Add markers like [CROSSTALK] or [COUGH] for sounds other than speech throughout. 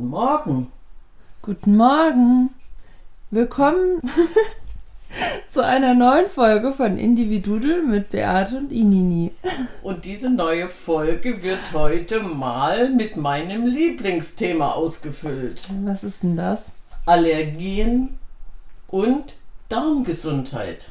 Guten Morgen. Guten Morgen. Willkommen [LAUGHS] zu einer neuen Folge von Individudel mit Beate und Inini. Und diese neue Folge wird heute mal mit meinem Lieblingsthema ausgefüllt. Was ist denn das? Allergien und Darmgesundheit.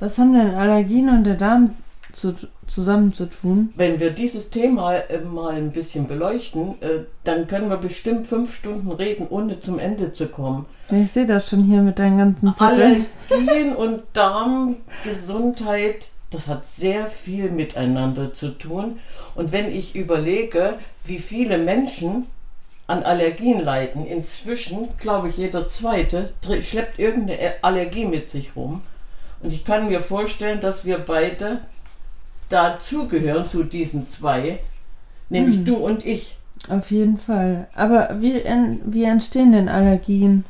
Was haben denn Allergien und der Darm zu, zusammen zu tun? Wenn wir dieses Thema äh, mal ein bisschen beleuchten, äh, dann können wir bestimmt fünf Stunden reden, ohne zum Ende zu kommen. Ich sehe das schon hier mit deinen ganzen Zetteln. Allergien und Darmgesundheit, das hat sehr viel miteinander zu tun. Und wenn ich überlege, wie viele Menschen an Allergien leiden, inzwischen, glaube ich, jeder zweite schleppt irgendeine Allergie mit sich rum. Und ich kann mir vorstellen, dass wir beide dazugehören zu diesen zwei, nämlich hm. du und ich. Auf jeden Fall. Aber wie, wie entstehen denn Allergien?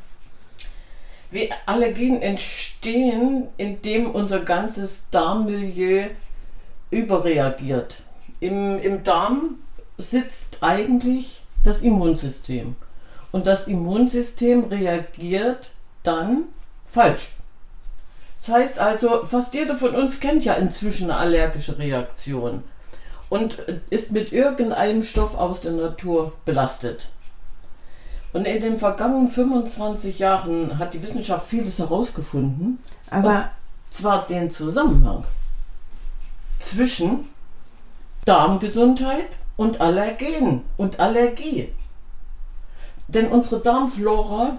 Wie Allergien entstehen, indem unser ganzes Darmmilieu überreagiert. Im, Im Darm sitzt eigentlich das Immunsystem. Und das Immunsystem reagiert dann falsch. Das heißt also, fast jeder von uns kennt ja inzwischen eine allergische Reaktion und ist mit irgendeinem Stoff aus der Natur belastet. Und in den vergangenen 25 Jahren hat die Wissenschaft vieles herausgefunden. Aber zwar den Zusammenhang zwischen Darmgesundheit und Allergen und Allergie. Denn unsere Darmflora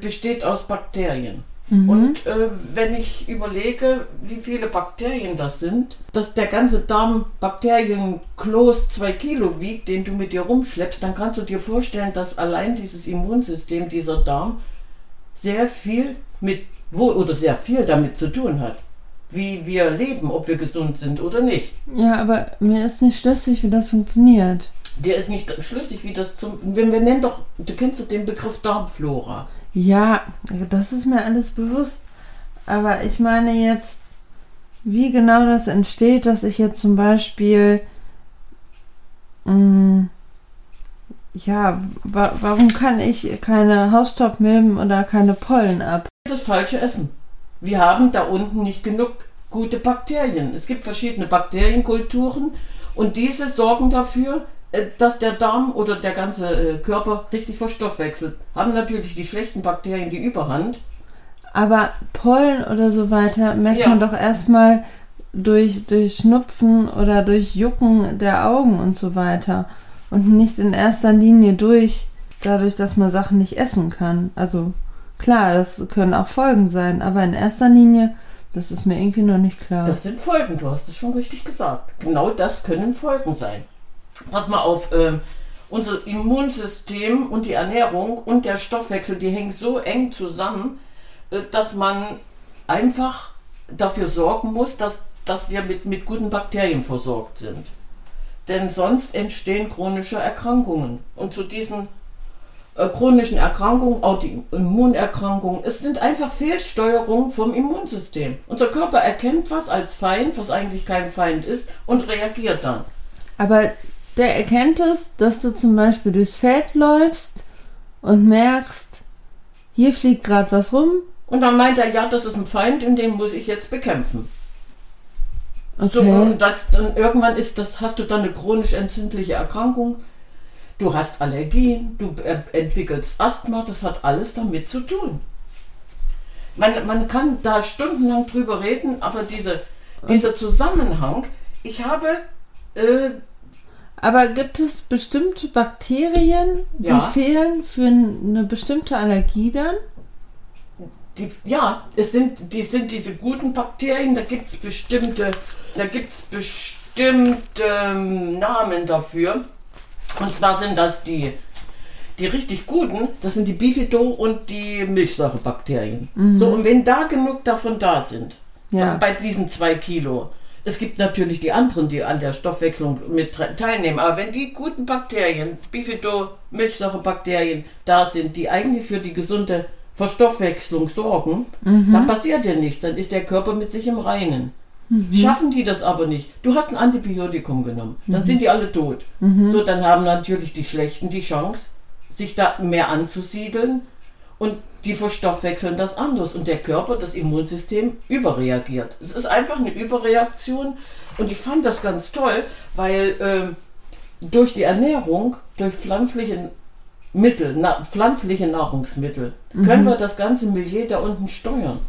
besteht aus Bakterien. Mhm. Und äh, wenn ich überlege, wie viele Bakterien das sind, dass der ganze Darm Bakterienkloß zwei Kilo wiegt, den du mit dir rumschleppst, dann kannst du dir vorstellen, dass allein dieses Immunsystem, dieser Darm, sehr viel mit, wo, oder sehr viel damit zu tun hat. Wie wir leben, ob wir gesund sind oder nicht. Ja, aber mir ist nicht schlüssig, wie das funktioniert. Der ist nicht schlüssig, wie das zum. Wenn wir nennen doch, du kennst doch den Begriff Darmflora. Ja, das ist mir alles bewusst. Aber ich meine jetzt, wie genau das entsteht, dass ich jetzt zum Beispiel. Mh, mm, ja, wa warum kann ich keine Hausstaubmilben oder keine Pollen ab? Das falsche Essen. Wir haben da unten nicht genug gute Bakterien. Es gibt verschiedene Bakterienkulturen und diese sorgen dafür, dass der Darm oder der ganze äh, Körper richtig verstoffwechselt. Haben natürlich die schlechten Bakterien die Überhand. Aber Pollen oder so weiter merkt ja. man doch erstmal durch, durch Schnupfen oder durch Jucken der Augen und so weiter. Und nicht in erster Linie durch, dadurch, dass man Sachen nicht essen kann. Also klar, das können auch Folgen sein, aber in erster Linie, das ist mir irgendwie noch nicht klar. Das sind Folgen, du hast es schon richtig gesagt. Genau das können Folgen sein pass mal auf, äh, unser Immunsystem und die Ernährung und der Stoffwechsel, die hängen so eng zusammen, äh, dass man einfach dafür sorgen muss, dass, dass wir mit, mit guten Bakterien versorgt sind. Denn sonst entstehen chronische Erkrankungen. Und zu diesen äh, chronischen Erkrankungen, auch die Immunerkrankungen, es sind einfach Fehlsteuerungen vom Immunsystem. Unser Körper erkennt was als Feind, was eigentlich kein Feind ist, und reagiert dann. Aber der erkennt es, dass du zum Beispiel durchs Feld läufst und merkst, hier fliegt gerade was rum. Und dann meint er, ja, das ist ein Feind und den muss ich jetzt bekämpfen. Okay. So, und das, dann irgendwann ist das, hast du dann eine chronisch entzündliche Erkrankung. Du hast Allergien, du entwickelst Asthma, das hat alles damit zu tun. Man, man kann da stundenlang drüber reden, aber diese, dieser Zusammenhang, ich habe äh, aber gibt es bestimmte Bakterien, die ja. fehlen für eine bestimmte Allergie dann? Die, ja, es sind, die sind diese guten Bakterien, da gibt es bestimmte, da gibt's bestimmte ähm, Namen dafür. Und zwar sind das die, die richtig guten, das sind die Bifido- und die Milchsäurebakterien. Mhm. So, und wenn da genug davon da sind, ja. bei diesen zwei Kilo, es gibt natürlich die anderen, die an der Stoffwechslung mit teilnehmen. Aber wenn die guten Bakterien, Bifido, Milchsäurebakterien da sind, die eigentlich für die gesunde Verstoffwechslung sorgen, mhm. dann passiert ja nichts. Dann ist der Körper mit sich im Reinen. Schaffen die das aber nicht. Du hast ein Antibiotikum genommen, dann sind die alle tot. So, dann haben natürlich die Schlechten die Chance, sich da mehr anzusiedeln und die verstoffwechseln das anders und der Körper, das Immunsystem überreagiert. Es ist einfach eine Überreaktion und ich fand das ganz toll, weil ähm, durch die Ernährung, durch pflanzliche Mittel, na, pflanzliche Nahrungsmittel, können wir das ganze Milieu da unten steuern.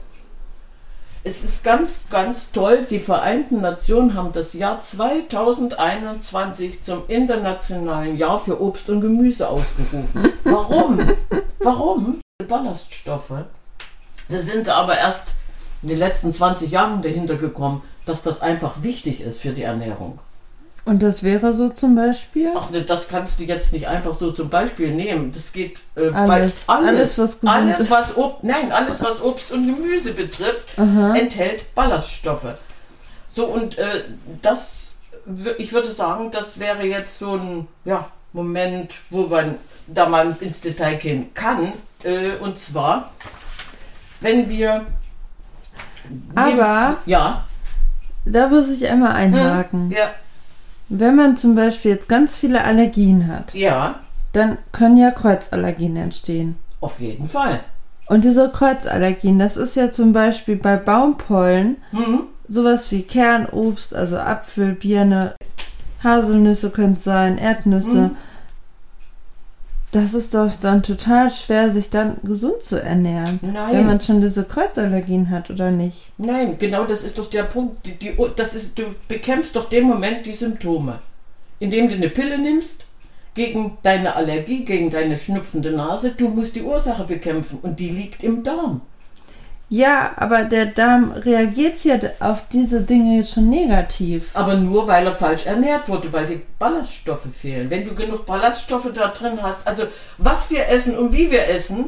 Es ist ganz, ganz toll. Die Vereinten Nationen haben das Jahr 2021 zum internationalen Jahr für Obst und Gemüse ausgerufen. Warum? [LAUGHS] Warum? Ballaststoffe. Da sind sie aber erst in den letzten 20 Jahren dahinter gekommen, dass das einfach wichtig ist für die Ernährung. Und das wäre so zum Beispiel? Ach ne, das kannst du jetzt nicht einfach so zum Beispiel nehmen. Das geht äh, Alles. bei Alles, was gesund alles, ist. was Ob nein, alles was Obst und Gemüse betrifft, enthält Ballaststoffe. So und äh, das, ich würde sagen, das wäre jetzt so ein ja, Moment, wo man da mal ins Detail gehen kann. Äh, und zwar, wenn wir Aber- ja, Da muss ich einmal einhaken. ja, Wenn man zum Beispiel jetzt ganz viele Allergien hat, ja, dann können ja Kreuzallergien entstehen. auf jeden Fall. Und diese Kreuzallergien, das ist ja zum Beispiel bei Baumpollen Mhm. sowas wie Kernobst, also Apfel, Birne, Haselnüsse können es sein, Erdnüsse. Mhm. Das ist doch dann total schwer, sich dann gesund zu ernähren. Nein. Wenn man schon diese Kreuzallergien hat, oder nicht? Nein, genau das ist doch der Punkt. Die, die, das ist, du bekämpfst doch den Moment die Symptome. Indem du eine Pille nimmst gegen deine Allergie, gegen deine schnupfende Nase. Du musst die Ursache bekämpfen und die liegt im Darm. Ja, aber der Darm reagiert ja auf diese Dinge jetzt schon negativ. Aber nur, weil er falsch ernährt wurde, weil die Ballaststoffe fehlen. Wenn du genug Ballaststoffe da drin hast, also was wir essen und wie wir essen,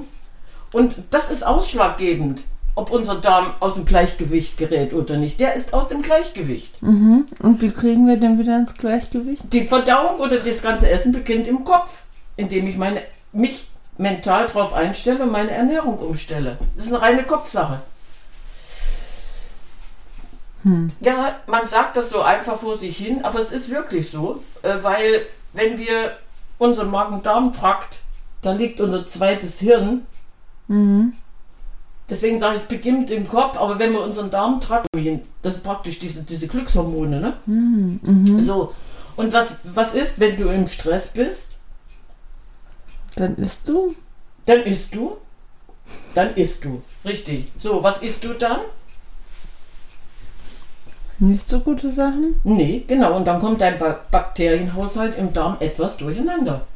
und das ist ausschlaggebend, ob unser Darm aus dem Gleichgewicht gerät oder nicht. Der ist aus dem Gleichgewicht. Mhm. Und wie kriegen wir den wieder ins Gleichgewicht? Die Verdauung oder das ganze Essen beginnt im Kopf, indem ich meine, mich mental darauf einstelle und meine Ernährung umstelle. Das ist eine reine Kopfsache. Ja, man sagt das so einfach vor sich hin, aber es ist wirklich so, äh, weil wenn wir unseren Magen-Darm-Trakt, da liegt unser zweites Hirn, Mhm. deswegen sage ich, es beginnt im Kopf, aber wenn wir unseren Darmtrakt, das sind praktisch diese, diese Glückshormone, ne? Mhm. So, und was, was ist, wenn du im Stress bist? Dann isst du? Dann isst du. Dann isst du. Richtig. So, was isst du dann? Nicht so gute Sachen? Nee, genau. Und dann kommt dein ba Bakterienhaushalt im Darm etwas durcheinander.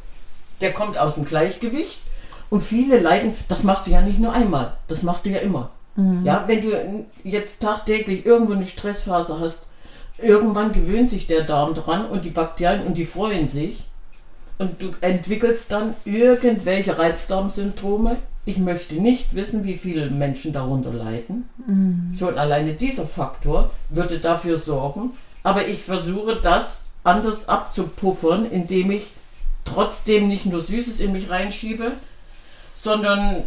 Der kommt aus dem Gleichgewicht und viele leiden. Das machst du ja nicht nur einmal. Das machst du ja immer. Ja, wenn du jetzt tagtäglich irgendwo eine Stressphase hast, irgendwann gewöhnt sich der Darm dran und die Bakterien und die freuen sich. Und du entwickelst dann irgendwelche Reizdarmsymptome. Ich möchte nicht wissen, wie viele Menschen darunter leiden. Schon alleine dieser Faktor würde dafür sorgen. Aber ich versuche das anders abzupuffern, indem ich trotzdem nicht nur Süßes in mich reinschiebe, sondern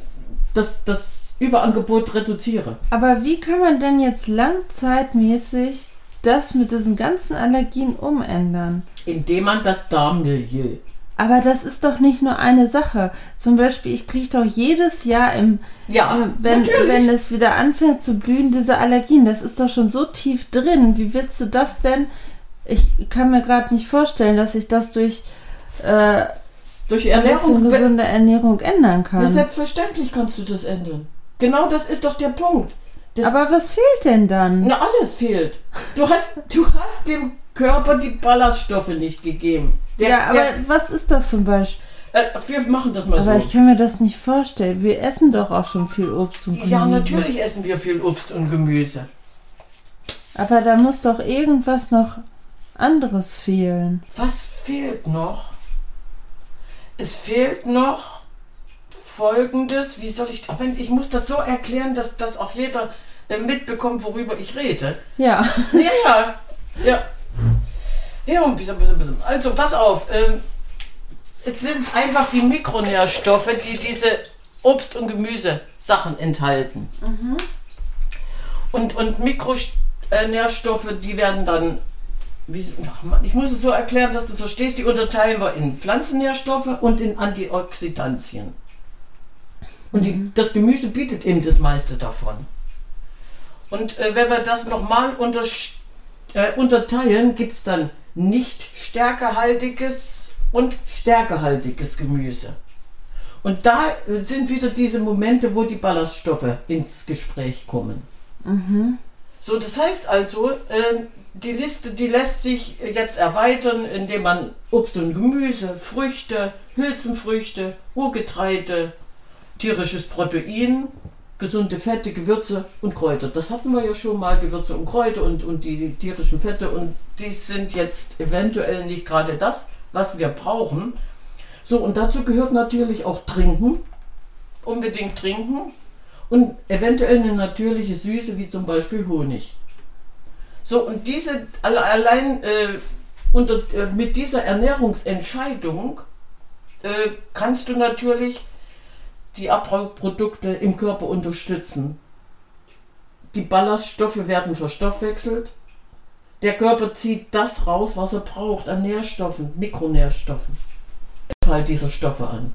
das, das Überangebot reduziere. Aber wie kann man denn jetzt langzeitmäßig das mit diesen ganzen Allergien umändern? Indem man das Darmmilieu. Aber das ist doch nicht nur eine Sache. Zum Beispiel, ich kriege doch jedes Jahr im, Ja, äh, wenn, natürlich. wenn es wieder anfängt zu blühen, diese Allergien. Das ist doch schon so tief drin. Wie willst du das denn? Ich kann mir gerade nicht vorstellen, dass ich das durch äh, Durch Ernährung. gesunde Ernährung ändern Ja, kann. selbstverständlich kannst du das ändern. Genau das ist doch der Punkt. Das, Aber was fehlt denn dann? na, alles fehlt. Du hast, du hast dem Körper die Ballaststoffe nicht gegeben. Der, ja, aber der, was ist das zum Beispiel? äh, wir machen das mal Aber so. ich kann mir das nicht vorstellen. Wir essen doch auch schon viel Obst und Gemüse. Ja, natürlich essen wir viel Obst und Gemüse. Aber da muss doch irgendwas noch anderes fehlen. Was fehlt noch? Es fehlt noch folgendes, wie soll ich, aber ich muss das so erklären, dass, dass auch jeder äh, mitbekommt, worüber ich rede. Ja. Ja, ja, ja. Ja, ein bisschen, bisschen, bisschen. Also, pass auf. Ähm, es sind einfach die Mikronährstoffe, die diese Obst- und Gemüsesachen enthalten. Und, und Mikro, äh, Nährstoffe, die werden dann, wie, ich muss es so erklären, dass du verstehst, die unterteilen wir in Pflanzennährstoffe und in Antioxidantien. Und die, mhm. das Gemüse bietet eben das meiste davon. Und äh, wenn wir das nochmal unter, äh, unterteilen, gibt es dann nicht stärkehaltiges und stärkehaltiges Gemüse. Und da sind wieder diese Momente, wo die Ballaststoffe ins Gespräch kommen. Mhm. So, das heißt also, äh, die Liste, die lässt sich jetzt erweitern, indem man Obst und Gemüse, Früchte, Hülsenfrüchte, Urgetreide, tierisches Protein, gesunde Fette, Gewürze und Kräuter. Das hatten wir ja schon mal, Gewürze und Kräuter und, und die, tierischen Fette. Und die sind jetzt eventuell nicht gerade das, was wir brauchen. So, und dazu gehört natürlich auch Trinken. Unbedingt trinken. Und eventuell eine natürliche Süße, wie zum Beispiel Honig. So, und diese allein äh, unter, äh, mit dieser Ernährungsentscheidung äh, kannst du natürlich die Abbauprodukte im Körper unterstützen. Die Ballaststoffe werden verstoffwechselt. Der Körper zieht das raus, was er braucht an Nährstoffen, Mikronährstoffen. Teil dieser Stoffe an.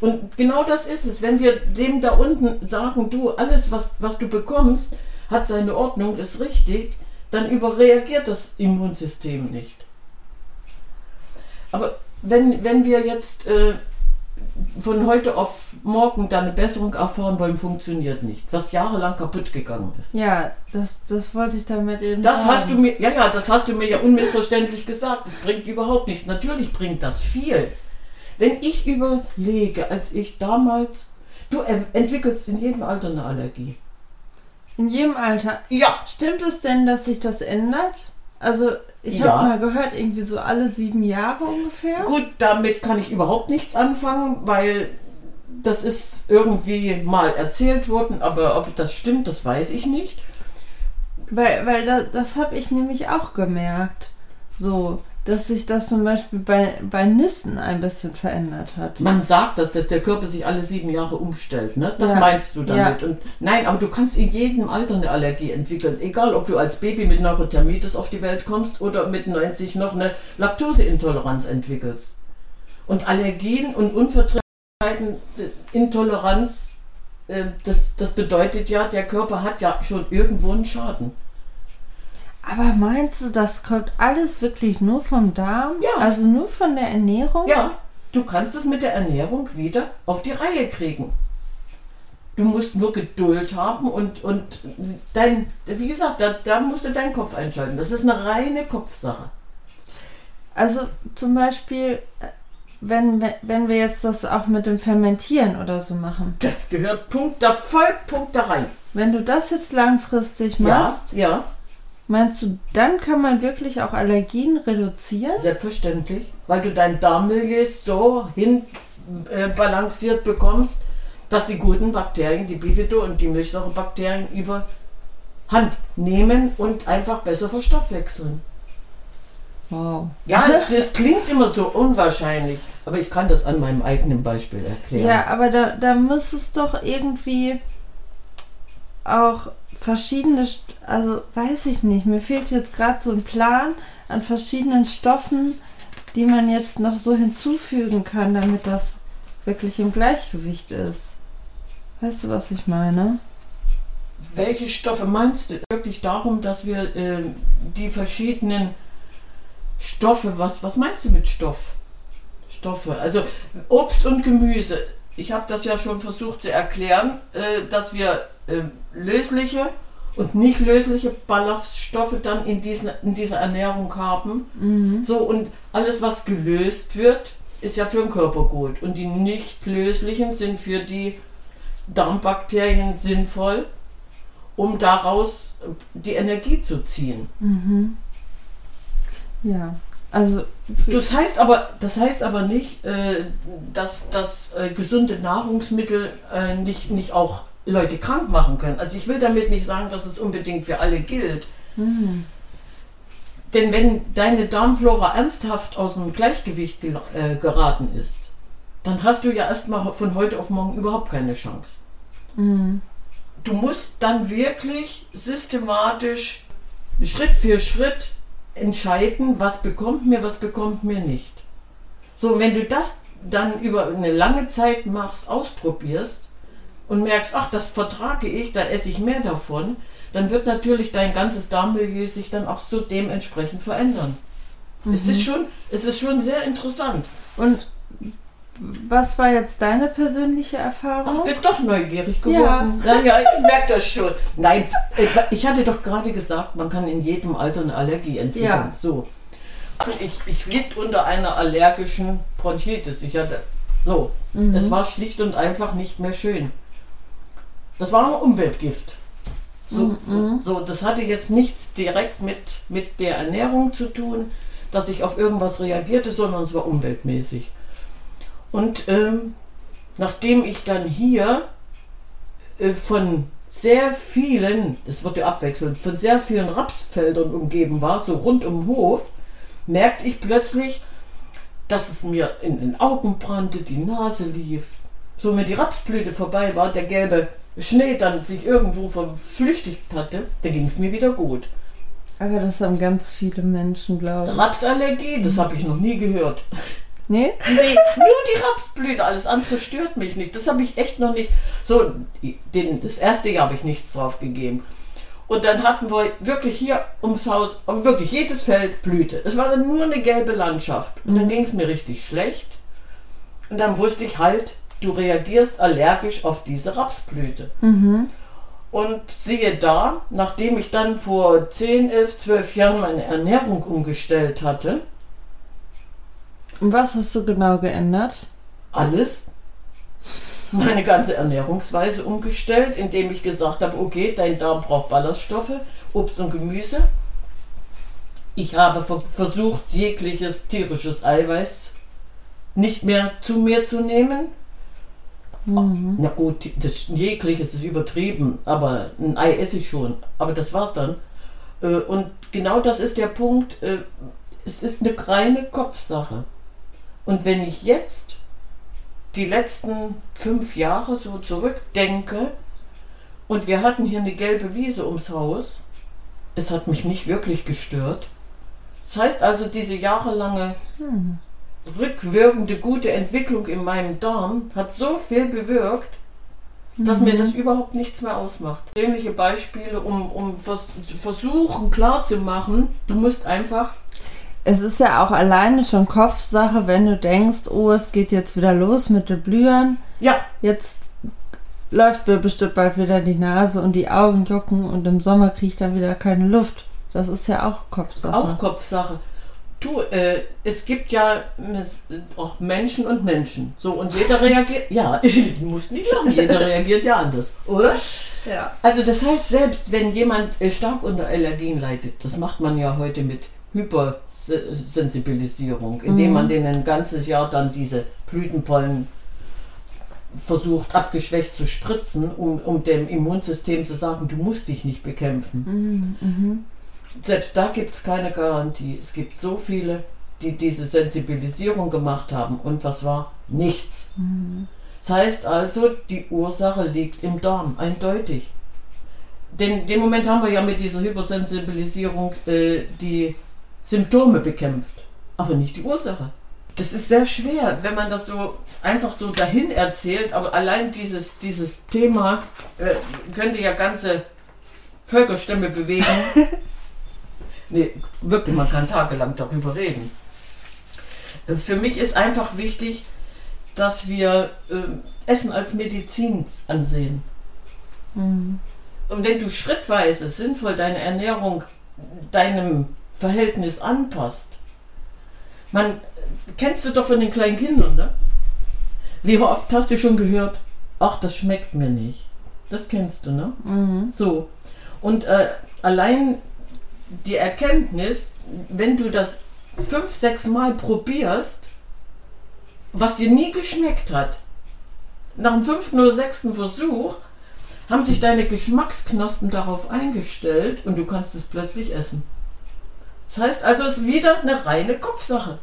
Und genau das ist es. Wenn wir dem da unten sagen, du, alles, was, was du bekommst, hat seine Ordnung, ist richtig, dann überreagiert das Immunsystem nicht. Aber wenn, wenn wir jetzt äh, von heute auf morgen da eine Besserung erfahren wollen, funktioniert nicht. Was jahrelang kaputt gegangen ist. Ja, das, das wollte ich damit eben das sagen. Hast du mir, ja, ja, das hast du mir ja unmissverständlich gesagt. Das bringt überhaupt nichts. Natürlich bringt das viel. Wenn ich überlege, als ich damals, du entwickelst in jedem Alter eine Allergie. In jedem Alter? Ja. Stimmt es denn, dass sich das ändert? Also ich ja. habe mal gehört, irgendwie so alle sieben Jahre ungefähr. Gut, damit kann ich überhaupt nichts anfangen, weil das ist irgendwie mal erzählt worden, aber ob das stimmt, das weiß ich nicht. Weil, weil das, das habe ich nämlich auch gemerkt. So, dass sich das zum Beispiel bei, bei Nüssen ein bisschen verändert hat. Man sagt das, dass der Körper sich alle sieben Jahre umstellt. Ne? Das ja. meinst du damit. Ja. Und nein, aber du kannst in jedem Alter eine Allergie entwickeln. Egal, ob du als Baby mit Neurothermitis auf die Welt kommst oder mit 90 noch eine Laktoseintoleranz entwickelst. Und Allergien und Unverträglichkeiten, äh, Intoleranz, äh, das, das bedeutet ja, der Körper hat ja schon irgendwo einen Schaden. Aber meinst du, das kommt alles wirklich nur vom Darm? Ja. Also nur von der Ernährung? Ja, du kannst es mit der Ernährung wieder auf die Reihe kriegen. Du musst nur Geduld haben und, und dein, wie gesagt, da, da musst du deinen Kopf einschalten. Das ist eine reine Kopfsache. Also zum Beispiel, wenn, wenn wir jetzt das auch mit dem Fermentieren oder so machen. Das gehört Punkt da voll Punkt da rein. Wenn du das jetzt langfristig machst, ja, ja Meinst du, dann kann man wirklich auch Allergien reduzieren? Selbstverständlich, weil du dein Darmmilieu so hin äh, bekommst, dass die guten Bakterien, die Bifido und die Milchsäurebakterien überhand nehmen und einfach besser verstoffwechseln. Wow. Ja, es, es, klingt immer so unwahrscheinlich, aber ich kann das an meinem eigenen Beispiel erklären. Ja, aber da, da muss es doch irgendwie auch verschiedene, also weiß ich nicht, mir fehlt jetzt gerade so ein Plan an verschiedenen Stoffen, die man jetzt noch so hinzufügen kann, damit das wirklich im Gleichgewicht ist. Weißt du, was ich meine? Welche Stoffe meinst du? Wirklich darum, dass wir äh, die verschiedenen Stoffe, was, was meinst du mit Stoff? Stoffe, also Obst und Gemüse. Ich habe das ja schon versucht zu erklären, äh, dass wir äh, lösliche und nicht lösliche Ballaststoffe dann in, diesen, in dieser Ernährung haben. Mhm. So, und alles, was gelöst wird, ist ja für den Körper gut. Und die nicht löslichen sind für die Darmbakterien sinnvoll, um daraus die Energie zu ziehen. Mhm. Ja, also. Das heißt aber, das heißt aber nicht, äh, dass, dass äh, gesunde Nahrungsmittel äh, nicht, nicht auch Leute krank machen können. Also ich will damit nicht sagen, dass es unbedingt für alle gilt. Mhm. Denn wenn deine Darmflora ernsthaft aus dem Gleichgewicht äh, geraten ist, dann hast du ja erstmal von heute auf morgen überhaupt keine Chance. Mhm. du musst dann wirklich systematisch Schritt für Schritt entscheiden, was bekommt mir, was bekommt mir nicht. So, wenn du das dann über eine lange Zeit machst, ausprobierst und merkst, ach, das vertrage ich, da esse ich mehr davon, dann wird natürlich dein ganzes Darmmilieu sich dann auch so dementsprechend verändern. Mhm. Es, ist schon, es ist schon sehr interessant. Und was war jetzt deine persönliche Erfahrung? Ach, bist doch neugierig geworden. Ja, ja ich merke das schon. [LAUGHS] Nein, ich hatte doch gerade gesagt, man kann in jedem Alter eine Allergie entwickeln. Ja. So. Ich, ich litt unter einer allergischen Bronchitis. Ich hatte, so. Mhm. Es war schlicht und einfach nicht mehr schön. Das war ein Umweltgift. So, mhm. so, das hatte jetzt nichts direkt mit, mit der Ernährung zu tun, dass ich auf irgendwas reagierte, sondern es war umweltmäßig. Und ähm, nachdem ich dann hier äh, von sehr vielen, es wurde abwechselnd, von sehr vielen Rapsfeldern umgeben war, so rund um den Hof, merkte ich plötzlich, dass es mir in den Augen brannte, die Nase lief. So, wenn die Rapsblüte vorbei war, der gelbe Schnee dann sich irgendwo verflüchtigt hatte, dann ging es mir wieder gut. Aber das haben ganz viele Menschen, glaube ich. Rapsallergie, das habe ich noch nie gehört. Nee? Nee, nur die Rapsblüte, alles andere stört mich nicht. Das habe ich echt noch nicht. So, den, das erste Jahr habe ich nichts drauf gegeben. Und dann hatten wir wirklich hier ums Haus, wirklich jedes Feld Blüte. Es war dann nur eine gelbe Landschaft. Und dann ging es mir richtig schlecht. Und dann wusste ich halt, du reagierst allergisch auf diese Rapsblüte. Mhm. Und siehe da, nachdem ich dann vor 10, 11, 12 Jahren meine Ernährung umgestellt hatte, und was hast du genau geändert? Alles. Meine ganze Ernährungsweise umgestellt, indem ich gesagt habe, okay, dein Darm braucht Ballaststoffe, Obst und Gemüse. Ich habe versucht, jegliches tierisches Eiweiß nicht mehr zu mir zu nehmen. Mhm. Na gut, das jegliches ist übertrieben, aber ein Ei esse ich schon. Aber das war's dann. Äh, und genau das ist der Punkt. Äh, es ist eine reine Kopfsache. Und wenn ich jetzt die letzten fünf Jahre so zurückdenke und wir hatten hier eine gelbe Wiese ums Haus, es hat mich nicht wirklich gestört. Das heißt also, diese jahrelange hm. rückwirkende gute Entwicklung in meinem Darm hat so viel bewirkt, dass mhm. mir das überhaupt nichts mehr ausmacht. Ähnliche Beispiele, um, um vers versuchen klarzumachen, du musst einfach es ist ja auch alleine schon Kopfsache, wenn du denkst, oh, es geht jetzt wieder los mit den Blühern. Ja. Jetzt läuft mir bestimmt bald wieder die Nase und die Augen jucken und im Sommer kriege ich dann wieder keine Luft. Das ist ja auch Kopfsache. Auch Kopfsache. Du, äh, es gibt ja auch Menschen und Menschen. So, und jeder [LAUGHS] reagiert. Ja, [LAUGHS] du musst nicht sagen, jeder [LAUGHS] reagiert ja anders, oder? Ja. Also, das heißt, selbst wenn jemand äh, stark unter Allergien leidet, das macht man ja heute mit Hypersensibilisierung, indem mhm. man denen ein ganzes Jahr dann diese Blütenpollen versucht, abgeschwächt zu spritzen, um, um dem Immunsystem zu sagen, du musst dich nicht bekämpfen. Mhm. Mhm. Selbst da gibt es keine Garantie. Es gibt so viele, die diese Sensibilisierung gemacht haben und was war? Nichts. Mhm. Das heißt also, die Ursache liegt im Darm, eindeutig. Den, den Moment haben wir ja mit dieser Hypersensibilisierung äh, die Symptome bekämpft, aber nicht die Ursache. Das ist sehr schwer, wenn man das so einfach so dahin erzählt, aber allein dieses, dieses Thema äh, könnte ja ganze Völkerstämme bewegen. [LAUGHS] nee, wirklich, man kann tagelang darüber reden. Äh, für mich ist einfach wichtig, dass wir äh, Essen als Medizin ansehen. Mhm. Und wenn du schrittweise sinnvoll deine Ernährung deinem Verhältnis anpasst. Man kennst du doch von den kleinen Kindern, ne? Wie oft hast du schon gehört, ach, das schmeckt mir nicht. Das kennst du, ne? Mhm. So. Und äh, allein die Erkenntnis, wenn du das fünf, sechs Mal probierst, was dir nie geschmeckt hat, nach dem fünften oder sechsten Versuch haben sich deine Geschmacksknospen darauf eingestellt und du kannst es plötzlich essen. Das heißt also, es ist wieder eine reine Kopfsache.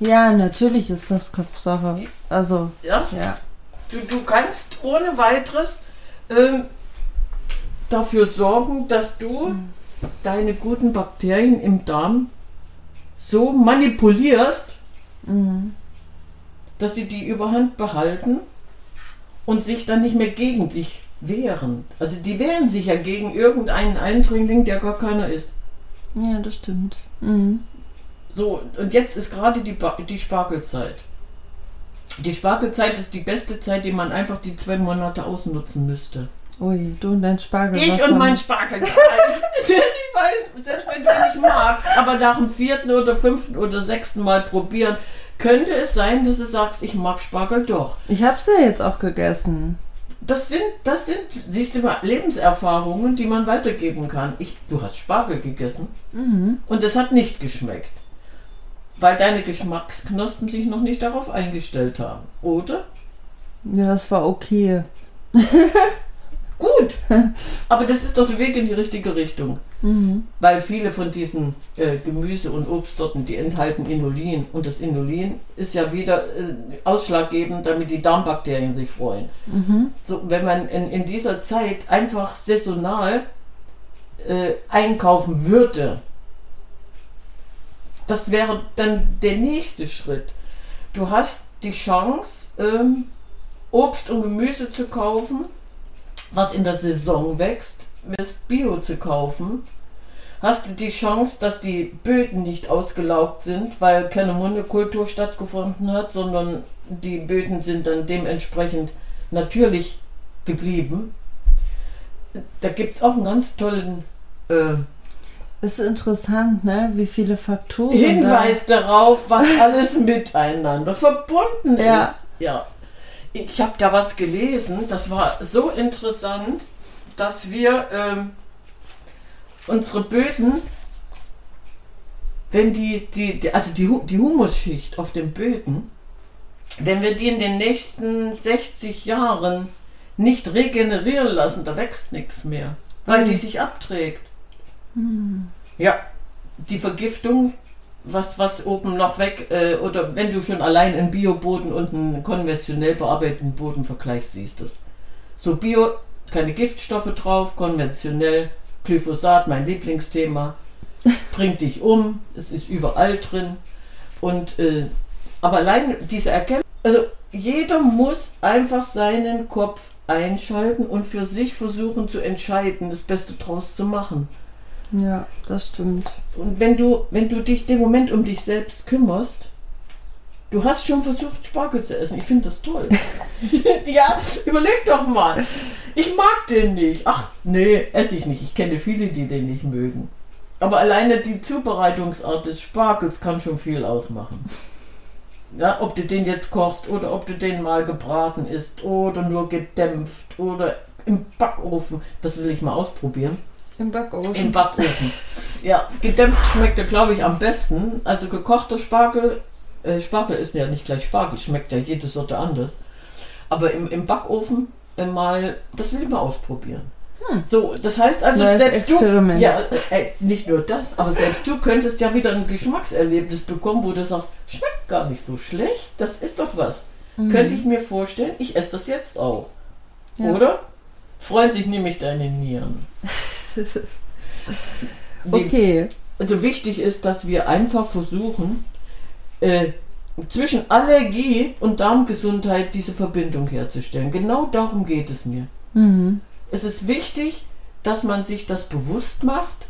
Ja, natürlich ist das Kopfsache. Also, ja. ja. Du, du kannst ohne weiteres ähm, dafür sorgen, dass du deine guten Bakterien im Darm so manipulierst, Mhm. dass sie die Überhand behalten und sich dann nicht mehr gegen dich wehren. Also die wehren sich ja gegen irgendeinen Eindringling, der gar keiner ist. Ja, das stimmt. Mhm. So, und jetzt ist gerade die, Ba- die Spargelzeit. Die Spargelzeit ist die beste Zeit, die man einfach die zwei Monate ausnutzen müsste. Ui, du und dein Spargel. Ich und mein Spargel. [LAUGHS] ich weiß, selbst wenn du ihn nicht magst, aber nach dem vierten oder fünften oder sechsten Mal probieren, könnte es sein, dass du sagst, ich mag Spargel doch. Ich hab's ja jetzt auch gegessen. Das sind, das sind, siehst du mal, Lebenserfahrungen, die man weitergeben kann. Ich, du hast Spargel gegessen Mhm. und es hat nicht geschmeckt. Weil deine Geschmacksknospen sich noch nicht darauf eingestellt haben, oder? Ja, es war okay. [LAUGHS] Gut, [LAUGHS] aber das ist doch der Weg in die richtige Richtung. Mhm. Weil viele von diesen äh, Gemüse- und Obstsorten, die enthalten Inulin. Und das Inulin ist ja wieder äh, ausschlaggebend, damit die Darmbakterien sich freuen. Mhm. So, wenn man in, in dieser Zeit einfach saisonal äh, einkaufen würde, das wäre dann der nächste Schritt. Du hast die Chance, ähm, Obst und Gemüse zu kaufen, was in der Saison wächst, wirst Bio zu kaufen. Hast du die Chance, dass die Böden nicht ausgelaugt sind, weil keine Monokultur stattgefunden hat, sondern die Böden sind dann dementsprechend natürlich geblieben. Da gibt es auch einen ganz tollen äh, Ist interessant, ne? Wie viele Faktoren. Hinweis darauf, was alles [LAUGHS] miteinander verbunden Ja. ist. Ja. Ich habe da was gelesen, das war so interessant, dass wir ähm, unsere Böden, wenn die, die, also die, die Humusschicht auf den Böden, wenn wir die in den nächsten 60 Jahren nicht regenerieren lassen, da wächst nichts mehr, weil Ui. die sich abträgt. Ja, die Vergiftung, was, was oben noch weg, äh, oder wenn du schon allein einen Bioboden und einen konventionell bearbeiteten Boden vergleichst, siehst du es. So Bio, keine Giftstoffe drauf, konventionell, Glyphosat, mein Lieblingsthema, [LAUGHS] bringt dich um, es ist überall drin. Und, äh, aber allein diese Erkenntnis, also jeder muss einfach seinen Kopf einschalten und für sich versuchen zu entscheiden, das Beste draus zu machen. Ja, das stimmt. Und wenn du, wenn du dich dem Moment um dich selbst kümmerst, du hast schon versucht, Spargel zu essen. Ich finde das toll. [LAUGHS] ja, überleg doch mal. Ich mag den nicht. Ach, nee, esse ich nicht. Ich kenne viele, die den nicht mögen. Aber alleine die Zubereitungsart des Spargels kann schon viel ausmachen. Ja, ob du den jetzt kochst oder ob du den mal gebraten isst oder nur gedämpft oder im Backofen. Das will ich mal ausprobieren. Im Backofen. Im Backofen. Ja, gedämpft schmeckt er, glaube ich, am besten. Also gekochter Spargel, äh, Spargel ist ja nicht gleich Spargel, schmeckt ja jede Sorte anders. Aber im, im Backofen äh, mal, das will ich mal ausprobieren. So, das heißt also, Neues selbst Experiment. du, ja, äh, nicht nur das, aber selbst du könntest ja wieder ein Geschmackserlebnis bekommen, wo du sagst, schmeckt gar nicht so schlecht, das ist doch was. Könnte ich mir vorstellen, ich esse das jetzt auch. Ja. Oder? Freuen sich nämlich deine Nieren. [LAUGHS] [LAUGHS] Okay. also wichtig ist, dass wir einfach versuchen, äh, zwischen Allergie und Darmgesundheit diese Verbindung herzustellen. Genau darum geht es mir. Mhm. Es ist wichtig, dass man sich das bewusst macht.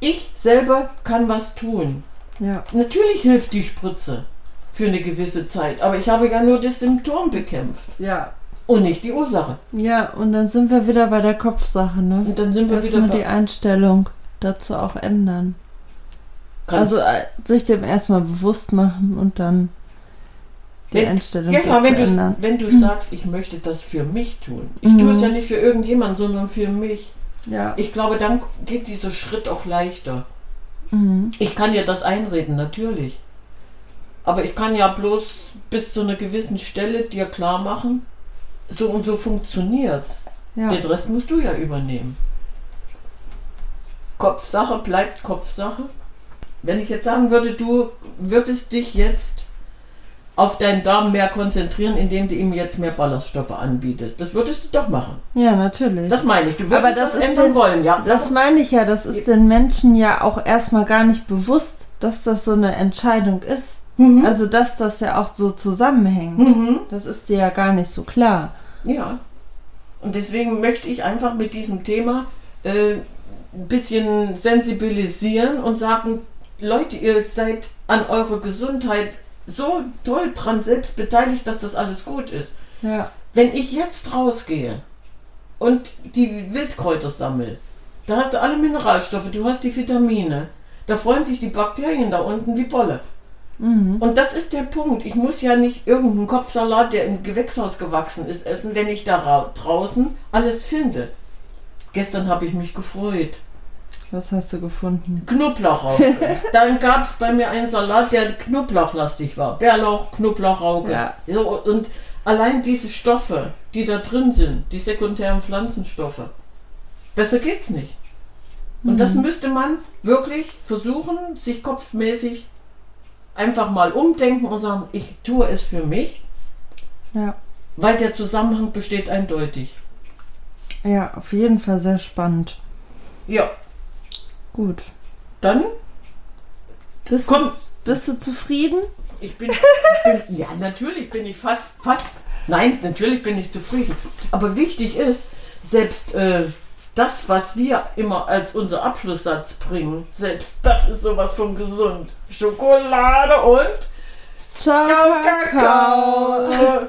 Ich selber kann was tun. Ja. Natürlich hilft die Spritze für eine gewisse Zeit, aber ich habe ja nur das Symptom bekämpft Ja. Und nicht die Ursache. Ja, und dann sind wir wieder bei der Kopfsache, ne? Und dann sind wir wieder Erstmal die bei, Einstellung dazu auch ändern. kannst- Also äh, sich dem erstmal bewusst machen und dann die Wenn- Einstellung Ja, ja dazu wenn, du, ändern. wenn du sagst, ich möchte das für mich tun. Ich Mhm. tue es ja nicht für irgendjemanden, sondern für mich. Ja. Ich glaube, dann geht dieser Schritt auch leichter. Mhm. Ich kann ja das einreden, natürlich. Aber ich kann ja bloß bis zu einer gewissen Stelle dir klar machen, so und so funktioniert's. Ja. Den Rest musst du ja übernehmen. Kopfsache bleibt Kopfsache. Wenn ich jetzt sagen würde, du würdest dich jetzt auf deinen Darm mehr konzentrieren, indem du ihm jetzt mehr Ballaststoffe anbietest. Das würdest du doch machen. Ja, natürlich. Das meine ich. Du würdest Aber das das, ist ändern den- wollen, ja. Das meine ich ja, das ist den Menschen ja auch erstmal gar nicht bewusst, dass das so eine Entscheidung ist. Mhm. Also, dass das ja auch so zusammenhängt. Mhm. Das ist dir ja gar nicht so klar. Ja. Und deswegen möchte ich einfach mit diesem Thema äh, ein bisschen sensibilisieren und sagen, Leute, ihr seid an eurer Gesundheit so toll dran selbst beteiligt, dass das alles gut ist. Ja. Wenn ich jetzt rausgehe und die Wildkräuter sammle, da hast du alle Mineralstoffe, du hast die Vitamine. Da freuen sich die Bakterien da unten wie Bolle. Mhm. Und das ist der Punkt. Ich muss ja nicht irgendeinen Kopfsalat, der im Gewächshaus gewachsen ist, essen, wenn ich da ra- draußen alles finde. Gestern habe ich mich gefreut. Was hast du gefunden? Knoblauchrauke. [LAUGHS] Dann gab es bei mir einen Salat, der knoblauchlastig war. Bärlauch, Knoblauchrauke. Ja. So, und allein diese Stoffe, die da drin sind, die sekundären Pflanzenstoffe, besser geht's nicht. Und das müsste man wirklich versuchen, sich kopfmäßig einfach mal umdenken und sagen, ich tue es für mich, Ja. weil der Zusammenhang besteht eindeutig. Ja, auf jeden Fall sehr spannend. Ja, Gut. dann Bist, Komm. Du, bist du zufrieden? Ich bin, ich bin, [LAUGHS] ja, natürlich bin ich fast, fast, nein, natürlich bin ich zufrieden. Aber wichtig ist, selbst äh, das, was wir immer als unser Abschlusssatz bringen, selbst das ist sowas von gesund. Schokolade und Ciao, Kakao. Kakao.